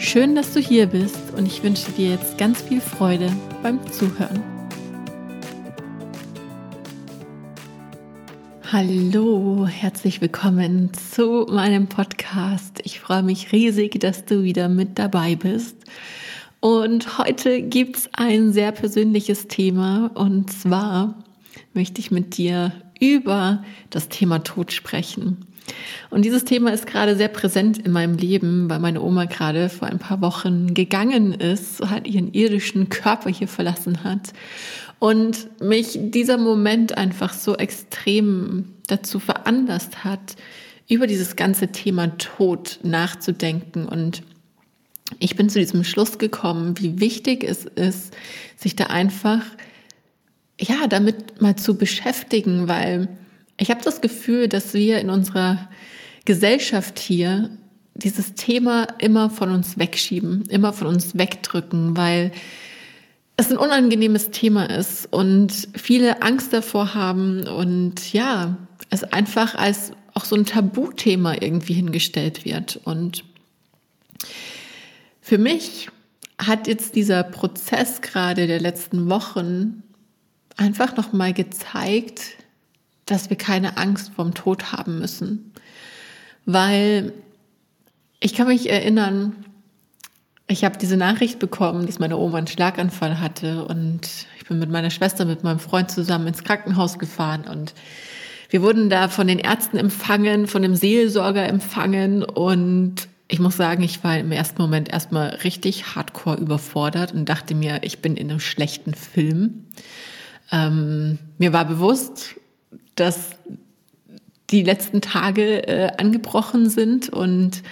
Schön, dass du hier bist und ich wünsche dir jetzt ganz viel Freude beim Zuhören. Hallo, herzlich willkommen zu meinem Podcast. Ich freue mich riesig, dass du wieder mit dabei bist. Und heute gibt es ein sehr persönliches Thema und zwar möchte ich mit dir über das Thema Tod sprechen. Und dieses Thema ist gerade sehr präsent in meinem Leben, weil meine Oma gerade vor ein paar Wochen gegangen ist, hat ihren irdischen Körper hier verlassen hat und mich dieser Moment einfach so extrem dazu veranlasst hat, über dieses ganze Thema Tod nachzudenken. Und ich bin zu diesem Schluss gekommen, wie wichtig es ist, sich da einfach ja, damit mal zu beschäftigen, weil ich habe das Gefühl, dass wir in unserer Gesellschaft hier dieses Thema immer von uns wegschieben, immer von uns wegdrücken, weil es ein unangenehmes Thema ist und viele Angst davor haben und ja, es einfach als auch so ein Tabuthema irgendwie hingestellt wird. Und für mich hat jetzt dieser Prozess gerade der letzten Wochen einfach nochmal gezeigt, dass wir keine Angst vorm Tod haben müssen. Weil ich kann mich erinnern, ich habe diese Nachricht bekommen, dass meine Oma einen Schlaganfall hatte und ich bin mit meiner Schwester, mit meinem Freund zusammen ins Krankenhaus gefahren und wir wurden da von den Ärzten empfangen, von dem Seelsorger empfangen und ich muss sagen, ich war im ersten Moment erstmal richtig hardcore überfordert und dachte mir, ich bin in einem schlechten Film. Ähm, mir war bewusst, dass die letzten Tage äh, angebrochen sind und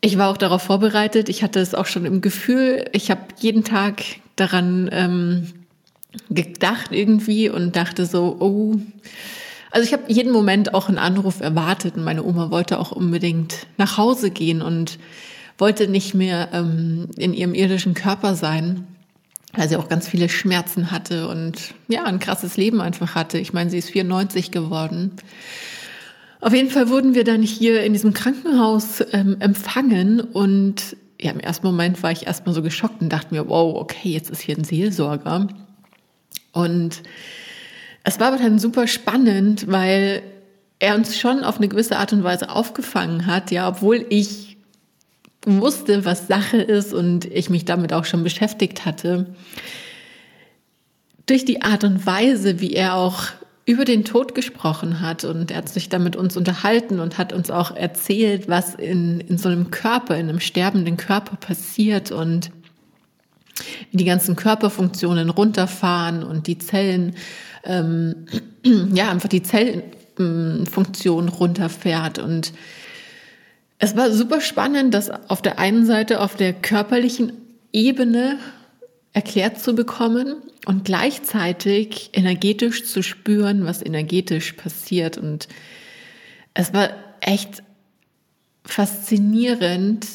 ich war auch darauf vorbereitet. Ich hatte es auch schon im Gefühl. Ich habe jeden Tag daran ähm, gedacht irgendwie und dachte so, oh. Also ich habe jeden Moment auch einen Anruf erwartet und meine Oma wollte auch unbedingt nach Hause gehen und wollte nicht mehr ähm, in ihrem irdischen Körper sein weil sie auch ganz viele Schmerzen hatte und ja, ein krasses Leben einfach hatte. Ich meine, sie ist 94 geworden. Auf jeden Fall wurden wir dann hier in diesem Krankenhaus ähm, empfangen und ja, im ersten Moment war ich erstmal so geschockt und dachte mir, wow, okay, jetzt ist hier ein Seelsorger. Und es war aber dann super spannend, weil er uns schon auf eine gewisse Art und Weise aufgefangen hat, ja, obwohl ich wusste, was Sache ist und ich mich damit auch schon beschäftigt hatte, durch die Art und Weise, wie er auch über den Tod gesprochen hat und er hat sich da mit uns unterhalten und hat uns auch erzählt, was in, in so einem Körper, in einem sterbenden Körper passiert und wie die ganzen Körperfunktionen runterfahren und die Zellen, ähm, ja, einfach die Zellfunktion runterfährt und es war super spannend, das auf der einen Seite auf der körperlichen Ebene erklärt zu bekommen und gleichzeitig energetisch zu spüren, was energetisch passiert. Und es war echt faszinierend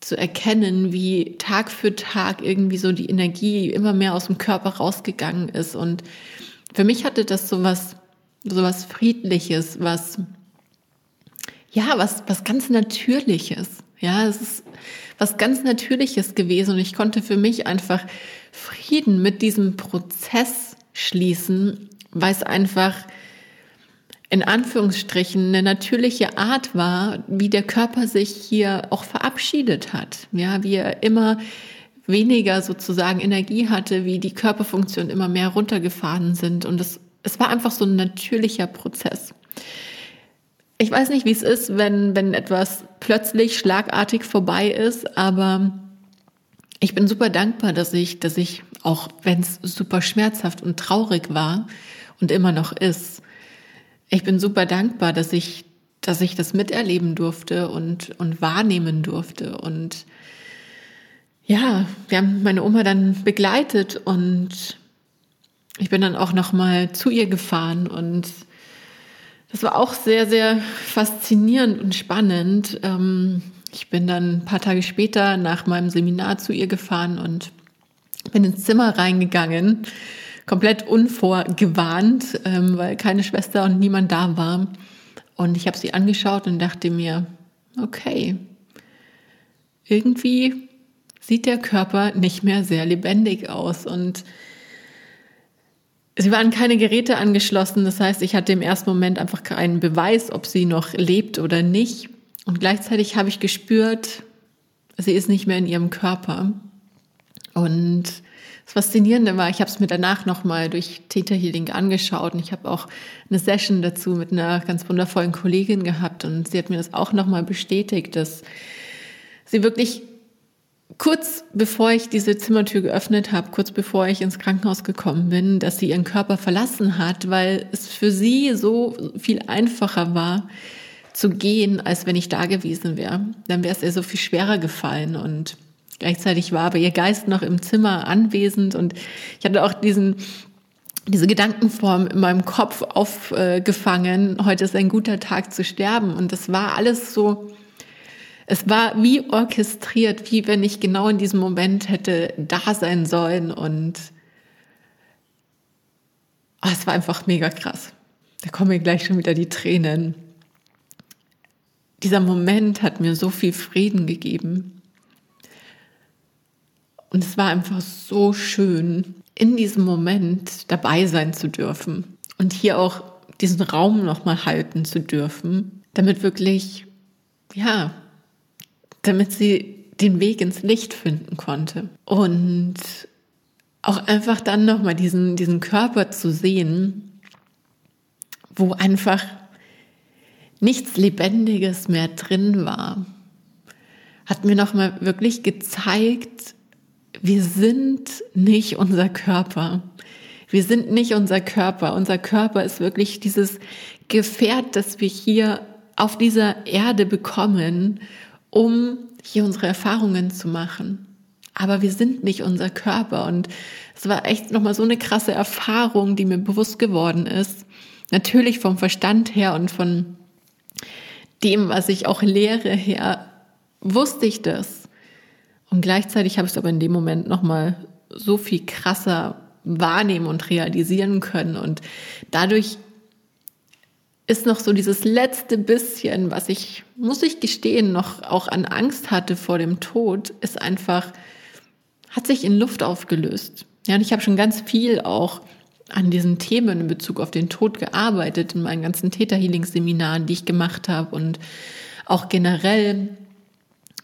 zu erkennen, wie Tag für Tag irgendwie so die Energie immer mehr aus dem Körper rausgegangen ist. Und für mich hatte das so was, so was Friedliches, was ja, was, was ganz Natürliches. Ja, es ist was ganz Natürliches gewesen und ich konnte für mich einfach Frieden mit diesem Prozess schließen, weil es einfach in Anführungsstrichen eine natürliche Art war, wie der Körper sich hier auch verabschiedet hat. Ja, wie er immer weniger sozusagen Energie hatte, wie die Körperfunktionen immer mehr runtergefahren sind und es, es war einfach so ein natürlicher Prozess. Ich weiß nicht, wie es ist, wenn, wenn etwas plötzlich schlagartig vorbei ist, aber ich bin super dankbar, dass ich, dass ich, auch wenn es super schmerzhaft und traurig war und immer noch ist, ich bin super dankbar, dass ich, dass ich das miterleben durfte und, und wahrnehmen durfte. Und ja, wir haben meine Oma dann begleitet und ich bin dann auch noch mal zu ihr gefahren und das war auch sehr, sehr faszinierend und spannend. Ähm, ich bin dann ein paar Tage später nach meinem Seminar zu ihr gefahren und bin ins Zimmer reingegangen, komplett unvorgewarnt, ähm, weil keine Schwester und niemand da war. Und ich habe sie angeschaut und dachte mir, okay, irgendwie sieht der Körper nicht mehr sehr lebendig aus und Sie waren keine Geräte angeschlossen, das heißt, ich hatte im ersten Moment einfach keinen Beweis, ob sie noch lebt oder nicht. Und gleichzeitig habe ich gespürt, sie ist nicht mehr in ihrem Körper. Und das Faszinierende war, ich habe es mir danach nochmal durch Theta Healing angeschaut und ich habe auch eine Session dazu mit einer ganz wundervollen Kollegin gehabt und sie hat mir das auch nochmal bestätigt, dass sie wirklich kurz bevor ich diese Zimmertür geöffnet habe, kurz bevor ich ins Krankenhaus gekommen bin, dass sie ihren Körper verlassen hat, weil es für sie so viel einfacher war zu gehen, als wenn ich da gewesen wäre. Dann wäre es ihr so viel schwerer gefallen und gleichzeitig war aber ihr Geist noch im Zimmer anwesend und ich hatte auch diesen diese Gedankenform in meinem Kopf aufgefangen, heute ist ein guter Tag zu sterben und das war alles so es war wie orchestriert, wie wenn ich genau in diesem Moment hätte da sein sollen und oh, es war einfach mega krass. Da kommen mir gleich schon wieder die Tränen. Dieser Moment hat mir so viel Frieden gegeben. Und es war einfach so schön, in diesem Moment dabei sein zu dürfen und hier auch diesen Raum nochmal halten zu dürfen, damit wirklich, ja, damit sie den Weg ins Licht finden konnte. Und auch einfach dann nochmal diesen, diesen Körper zu sehen, wo einfach nichts Lebendiges mehr drin war, hat mir nochmal wirklich gezeigt, wir sind nicht unser Körper. Wir sind nicht unser Körper. Unser Körper ist wirklich dieses Gefährt, das wir hier auf dieser Erde bekommen, um hier unsere Erfahrungen zu machen. Aber wir sind nicht unser Körper. Und es war echt nochmal so eine krasse Erfahrung, die mir bewusst geworden ist. Natürlich vom Verstand her und von dem, was ich auch lehre her, wusste ich das. Und gleichzeitig habe ich es aber in dem Moment nochmal so viel krasser wahrnehmen und realisieren können. Und dadurch ist noch so dieses letzte bisschen, was ich, muss ich gestehen, noch auch an Angst hatte vor dem Tod, ist einfach, hat sich in Luft aufgelöst. Ja, und ich habe schon ganz viel auch an diesen Themen in Bezug auf den Tod gearbeitet in meinen ganzen Täter-Healing-Seminaren, die ich gemacht habe und auch generell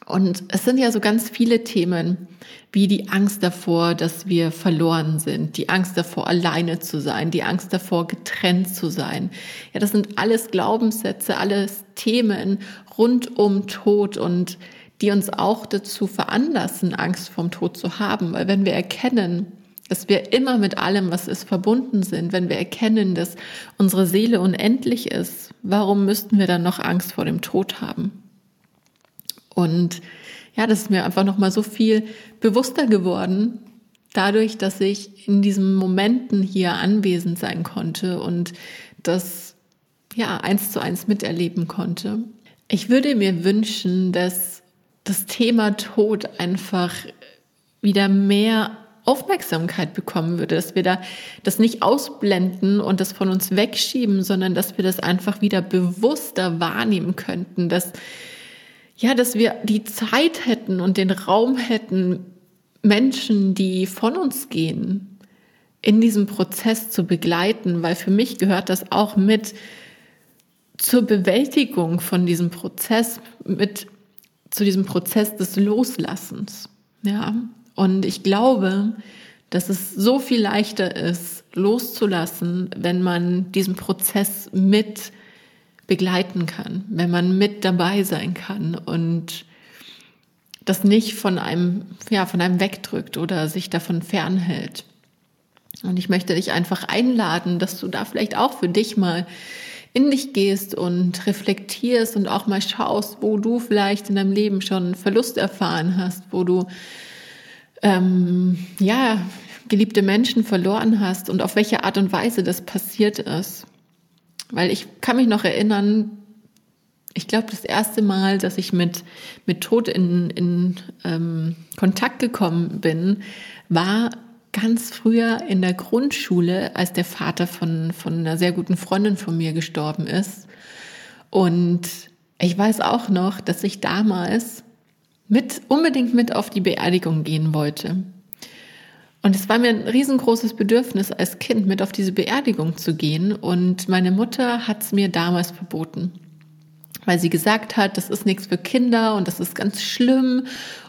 und es sind ja so ganz viele Themen, wie die Angst davor, dass wir verloren sind, die Angst davor, alleine zu sein, die Angst davor, getrennt zu sein. Ja, das sind alles Glaubenssätze, alles Themen rund um Tod und die uns auch dazu veranlassen, Angst vom Tod zu haben. Weil wenn wir erkennen, dass wir immer mit allem, was ist, verbunden sind, wenn wir erkennen, dass unsere Seele unendlich ist, warum müssten wir dann noch Angst vor dem Tod haben? Und ja, das ist mir einfach nochmal so viel bewusster geworden, dadurch, dass ich in diesen Momenten hier anwesend sein konnte und das ja eins zu eins miterleben konnte. Ich würde mir wünschen, dass das Thema Tod einfach wieder mehr Aufmerksamkeit bekommen würde, dass wir da das nicht ausblenden und das von uns wegschieben, sondern dass wir das einfach wieder bewusster wahrnehmen könnten, dass ja, dass wir die Zeit hätten und den Raum hätten, Menschen, die von uns gehen, in diesem Prozess zu begleiten, weil für mich gehört das auch mit zur Bewältigung von diesem Prozess, mit zu diesem Prozess des Loslassens. Ja, und ich glaube, dass es so viel leichter ist, loszulassen, wenn man diesen Prozess mit begleiten kann, wenn man mit dabei sein kann und das nicht von einem, ja, von einem wegdrückt oder sich davon fernhält. Und ich möchte dich einfach einladen, dass du da vielleicht auch für dich mal in dich gehst und reflektierst und auch mal schaust, wo du vielleicht in deinem Leben schon Verlust erfahren hast, wo du ähm, ja, geliebte Menschen verloren hast und auf welche Art und Weise das passiert ist. Weil ich kann mich noch erinnern, ich glaube, das erste Mal, dass ich mit, mit Tod in, in ähm, Kontakt gekommen bin, war ganz früher in der Grundschule, als der Vater von, von einer sehr guten Freundin von mir gestorben ist. Und ich weiß auch noch, dass ich damals mit, unbedingt mit auf die Beerdigung gehen wollte. Und es war mir ein riesengroßes Bedürfnis, als Kind mit auf diese Beerdigung zu gehen. Und meine Mutter hat es mir damals verboten, weil sie gesagt hat, das ist nichts für Kinder und das ist ganz schlimm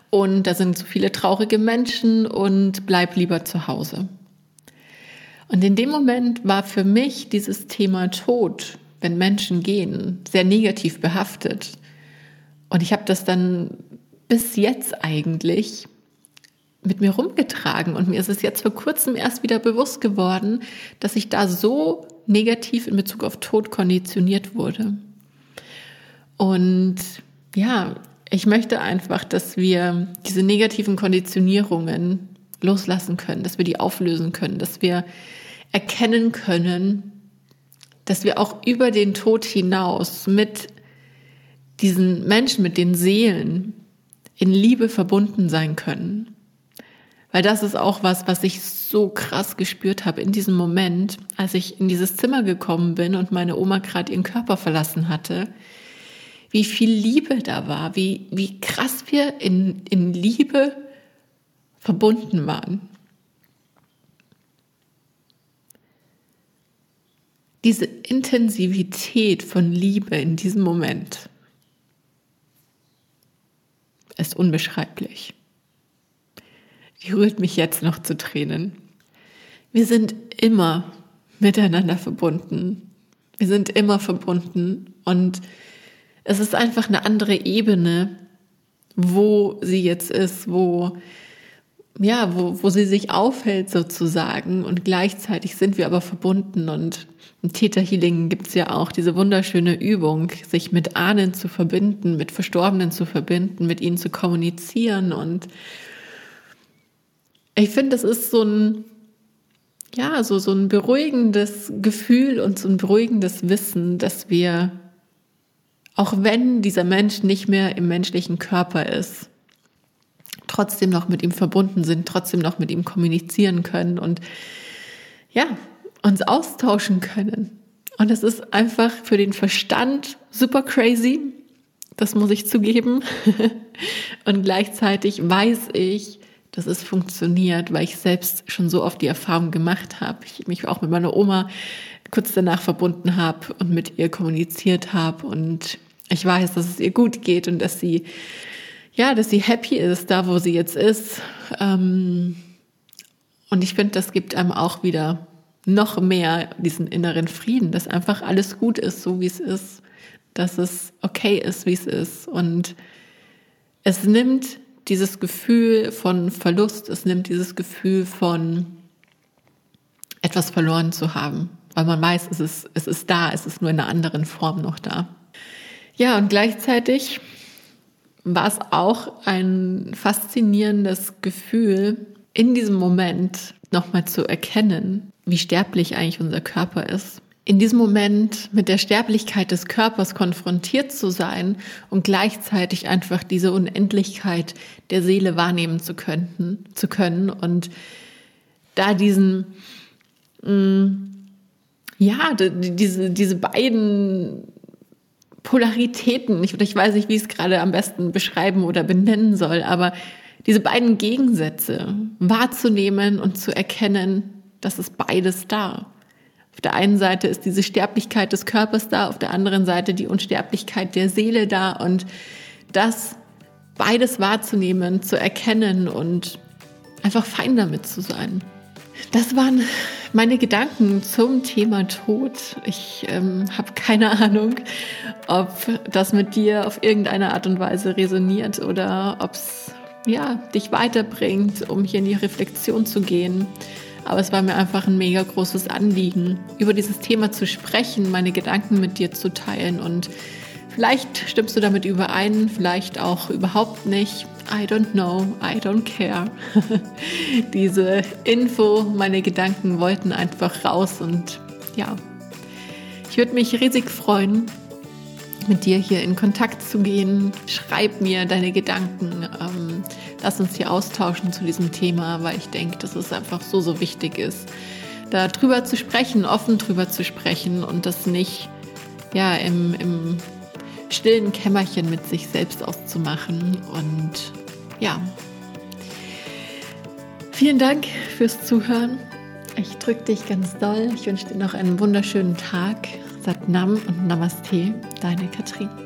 und da sind so viele traurige Menschen und bleib lieber zu Hause. Und in dem Moment war für mich dieses Thema Tod, wenn Menschen gehen, sehr negativ behaftet. Und ich habe das dann bis jetzt eigentlich mit mir rumgetragen. Und mir ist es jetzt vor kurzem erst wieder bewusst geworden, dass ich da so negativ in Bezug auf Tod konditioniert wurde. Und ja, ich möchte einfach, dass wir diese negativen Konditionierungen loslassen können, dass wir die auflösen können, dass wir erkennen können, dass wir auch über den Tod hinaus mit diesen Menschen, mit den Seelen in Liebe verbunden sein können. Weil das ist auch was, was ich so krass gespürt habe in diesem Moment, als ich in dieses Zimmer gekommen bin und meine Oma gerade ihren Körper verlassen hatte. Wie viel Liebe da war, wie, wie krass wir in, in Liebe verbunden waren. Diese Intensivität von Liebe in diesem Moment ist unbeschreiblich die rührt mich jetzt noch zu Tränen. Wir sind immer miteinander verbunden. Wir sind immer verbunden und es ist einfach eine andere Ebene, wo sie jetzt ist, wo ja, wo, wo sie sich aufhält sozusagen und gleichzeitig sind wir aber verbunden und im Theta Healing gibt es ja auch diese wunderschöne Übung, sich mit Ahnen zu verbinden, mit Verstorbenen zu verbinden, mit ihnen zu kommunizieren und ich finde, es ist so ein, ja, so, so ein beruhigendes Gefühl und so ein beruhigendes Wissen, dass wir, auch wenn dieser Mensch nicht mehr im menschlichen Körper ist, trotzdem noch mit ihm verbunden sind, trotzdem noch mit ihm kommunizieren können und ja, uns austauschen können. Und es ist einfach für den Verstand super crazy. Das muss ich zugeben. und gleichzeitig weiß ich, dass es funktioniert, weil ich selbst schon so oft die Erfahrung gemacht habe. Ich mich auch mit meiner Oma kurz danach verbunden habe und mit ihr kommuniziert habe und ich weiß, dass es ihr gut geht und dass sie ja, dass sie happy ist, da wo sie jetzt ist. Ähm, und ich finde, das gibt einem auch wieder noch mehr diesen inneren Frieden, dass einfach alles gut ist, so wie es ist, dass es okay ist, wie es ist. Und es nimmt dieses Gefühl von Verlust, es nimmt dieses Gefühl von etwas verloren zu haben, weil man weiß, es ist, es ist da, es ist nur in einer anderen Form noch da. Ja, und gleichzeitig war es auch ein faszinierendes Gefühl, in diesem Moment nochmal zu erkennen, wie sterblich eigentlich unser Körper ist in diesem Moment mit der Sterblichkeit des Körpers konfrontiert zu sein und gleichzeitig einfach diese Unendlichkeit der Seele wahrnehmen zu können, zu können und da diesen, mm, ja, diese, diese beiden Polaritäten, ich, ich weiß nicht, wie ich es gerade am besten beschreiben oder benennen soll, aber diese beiden Gegensätze wahrzunehmen und zu erkennen, das ist beides da. Auf der einen Seite ist diese Sterblichkeit des Körpers da, auf der anderen Seite die Unsterblichkeit der Seele da und das beides wahrzunehmen, zu erkennen und einfach fein damit zu sein. Das waren meine Gedanken zum Thema Tod. Ich ähm, habe keine Ahnung, ob das mit dir auf irgendeine Art und Weise resoniert oder ob es ja, dich weiterbringt, um hier in die Reflexion zu gehen. Aber es war mir einfach ein mega großes Anliegen, über dieses Thema zu sprechen, meine Gedanken mit dir zu teilen. Und vielleicht stimmst du damit überein, vielleicht auch überhaupt nicht. I don't know, I don't care. Diese Info, meine Gedanken wollten einfach raus und ja, ich würde mich riesig freuen, mit dir hier in Kontakt zu gehen. Schreib mir deine Gedanken. Ähm, lass uns hier austauschen zu diesem Thema, weil ich denke, dass es einfach so, so wichtig ist, da drüber zu sprechen, offen drüber zu sprechen und das nicht ja, im, im stillen Kämmerchen mit sich selbst auszumachen. Und ja, vielen Dank fürs Zuhören. Ich drücke dich ganz doll. Ich wünsche dir noch einen wunderschönen Tag. Satnam und Namaste, deine Katrin.